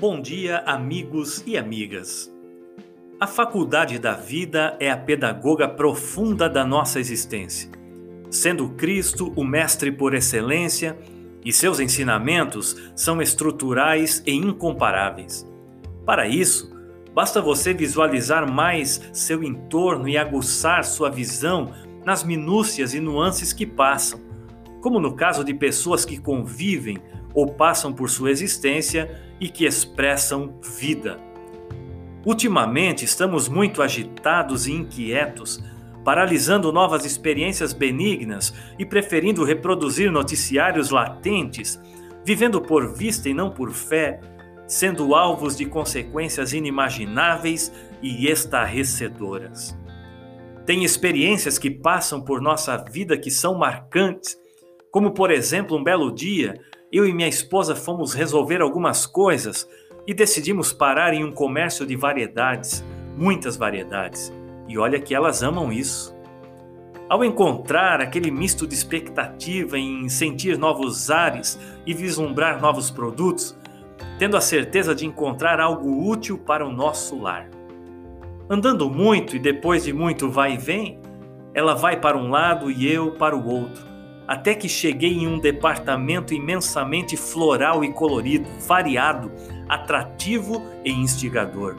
Bom dia, amigos e amigas. A faculdade da vida é a pedagoga profunda da nossa existência. Sendo Cristo o mestre por excelência, e seus ensinamentos são estruturais e incomparáveis. Para isso, basta você visualizar mais seu entorno e aguçar sua visão nas minúcias e nuances que passam, como no caso de pessoas que convivem ou passam por sua existência e que expressam vida. Ultimamente estamos muito agitados e inquietos, paralisando novas experiências benignas e preferindo reproduzir noticiários latentes, vivendo por vista e não por fé, sendo alvos de consequências inimagináveis e estarrecedoras. Tem experiências que passam por nossa vida que são marcantes, como por exemplo um belo dia eu e minha esposa fomos resolver algumas coisas e decidimos parar em um comércio de variedades, muitas variedades. E olha que elas amam isso. Ao encontrar aquele misto de expectativa em sentir novos ares e vislumbrar novos produtos, tendo a certeza de encontrar algo útil para o nosso lar. Andando muito e depois de muito vai e vem, ela vai para um lado e eu para o outro até que cheguei em um departamento imensamente floral e colorido, variado, atrativo e instigador.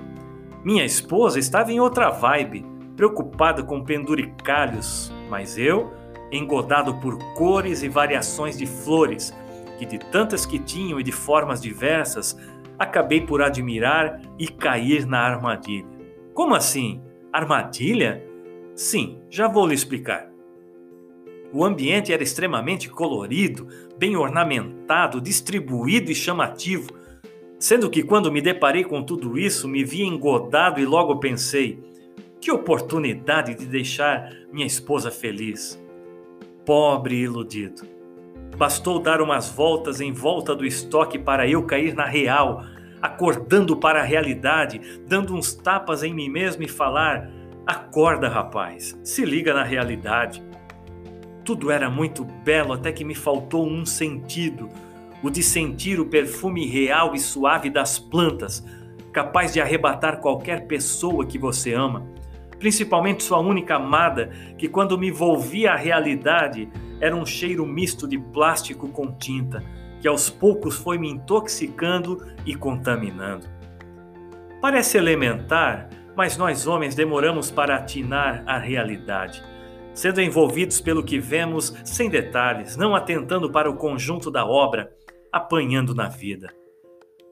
Minha esposa estava em outra vibe, preocupada com penduricalhos, mas eu, engodado por cores e variações de flores, que de tantas que tinham e de formas diversas, acabei por admirar e cair na armadilha. Como assim? Armadilha? Sim, já vou lhe explicar. O ambiente era extremamente colorido, bem ornamentado, distribuído e chamativo, sendo que quando me deparei com tudo isso, me vi engodado e logo pensei: que oportunidade de deixar minha esposa feliz. Pobre iludido. Bastou dar umas voltas em volta do estoque para eu cair na real, acordando para a realidade, dando uns tapas em mim mesmo e falar: acorda, rapaz, se liga na realidade. Tudo era muito belo até que me faltou um sentido, o de sentir o perfume real e suave das plantas, capaz de arrebatar qualquer pessoa que você ama, principalmente sua única amada, que quando me volvia à realidade era um cheiro misto de plástico com tinta, que aos poucos foi me intoxicando e contaminando. Parece elementar, mas nós homens demoramos para atinar a realidade sendo envolvidos pelo que vemos sem detalhes, não atentando para o conjunto da obra, apanhando na vida.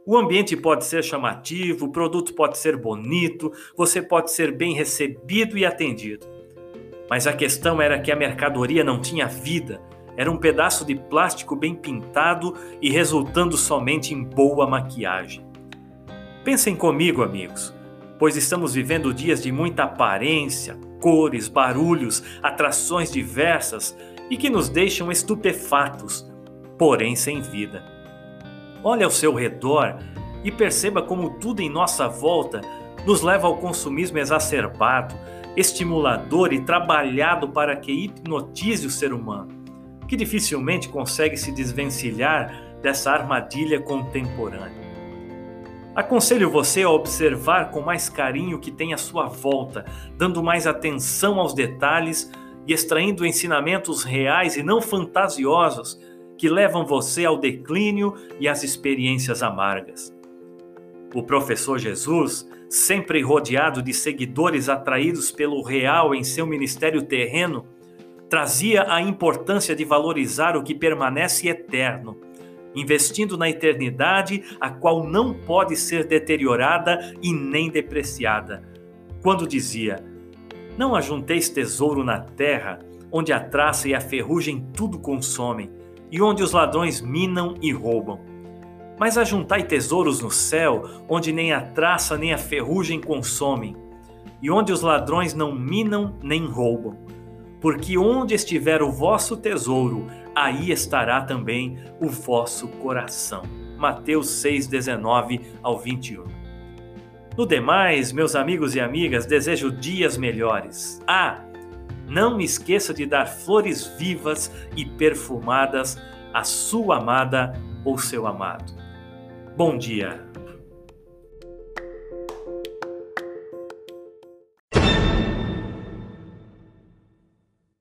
O ambiente pode ser chamativo, o produto pode ser bonito, você pode ser bem recebido e atendido. Mas a questão era que a mercadoria não tinha vida, era um pedaço de plástico bem pintado e resultando somente em boa maquiagem. Pensem comigo, amigos pois estamos vivendo dias de muita aparência, cores, barulhos, atrações diversas e que nos deixam estupefatos, porém sem vida. Olhe ao seu redor e perceba como tudo em nossa volta nos leva ao consumismo exacerbado, estimulador e trabalhado para que hipnotize o ser humano, que dificilmente consegue se desvencilhar dessa armadilha contemporânea. Aconselho você a observar com mais carinho o que tem à sua volta, dando mais atenção aos detalhes e extraindo ensinamentos reais e não fantasiosos que levam você ao declínio e às experiências amargas. O professor Jesus, sempre rodeado de seguidores atraídos pelo real em seu ministério terreno, trazia a importância de valorizar o que permanece eterno investindo na eternidade, a qual não pode ser deteriorada e nem depreciada. Quando dizia: Não ajunteis tesouro na terra, onde a traça e a ferrugem tudo consomem, e onde os ladrões minam e roubam. Mas ajuntai tesouros no céu, onde nem a traça nem a ferrugem consomem, e onde os ladrões não minam nem roubam. Porque onde estiver o vosso tesouro, aí estará também o vosso coração. Mateus 6, 19 ao 21. No demais, meus amigos e amigas, desejo dias melhores. Ah, não esqueça de dar flores vivas e perfumadas à sua amada ou seu amado. Bom dia.